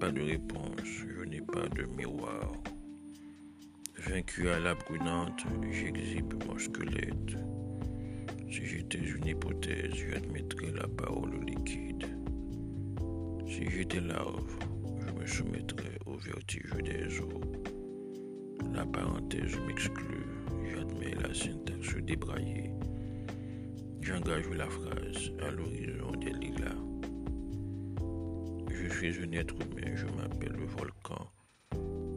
pas de réponse, je n'ai pas de miroir. Vaincu à la brunante, j'exhibe mon squelette. Si j'étais une hypothèse, j'admettrais la parole liquide. Si j'étais larve, je me soumettrais au vertige des eaux. La parenthèse m'exclut, j'admets la syntaxe débraillée. J'engage la phrase à l'horizon des lilas. Je suis un être humain, je m'appelle le volcan.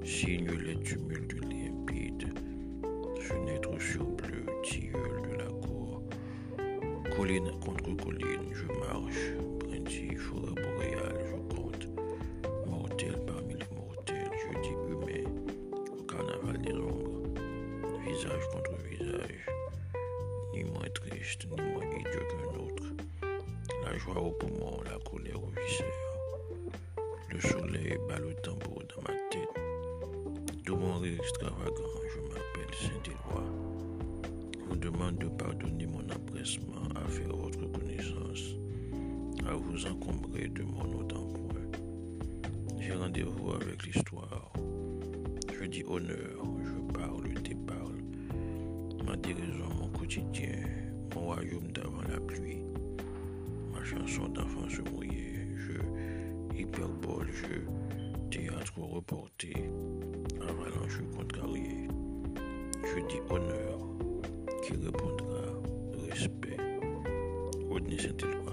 Signe les tumultes limpides. Fenêtre sur bleu, tilleul de la cour. Colline contre colline, je marche. Brindille, forêt boréale, je compte. Mortel parmi les mortels, je dis humain. Au carnaval des ombres. Visage contre visage. Ni moins triste, ni moins idiot qu'un autre. La joie au poumon, la colère au viscère. Le soleil bat le tambour dans ma tête. De mon rire extravagant, je m'appelle Saint-Éloi. Vous demande de pardonner mon empressement à faire votre connaissance, à vous encombrer de mon nom d'emprunt. J'ai rendez-vous avec l'histoire. Je dis honneur, je parle, déparle. Ma déraison, mon quotidien, mon royaume d'avant la pluie. Ma chanson d'enfant se mouillait, je Hyperbole, jeu, théâtre reporté, avalanche contrarié. Je dis honneur, qui répondra respect. Rodney Saint-Éloi.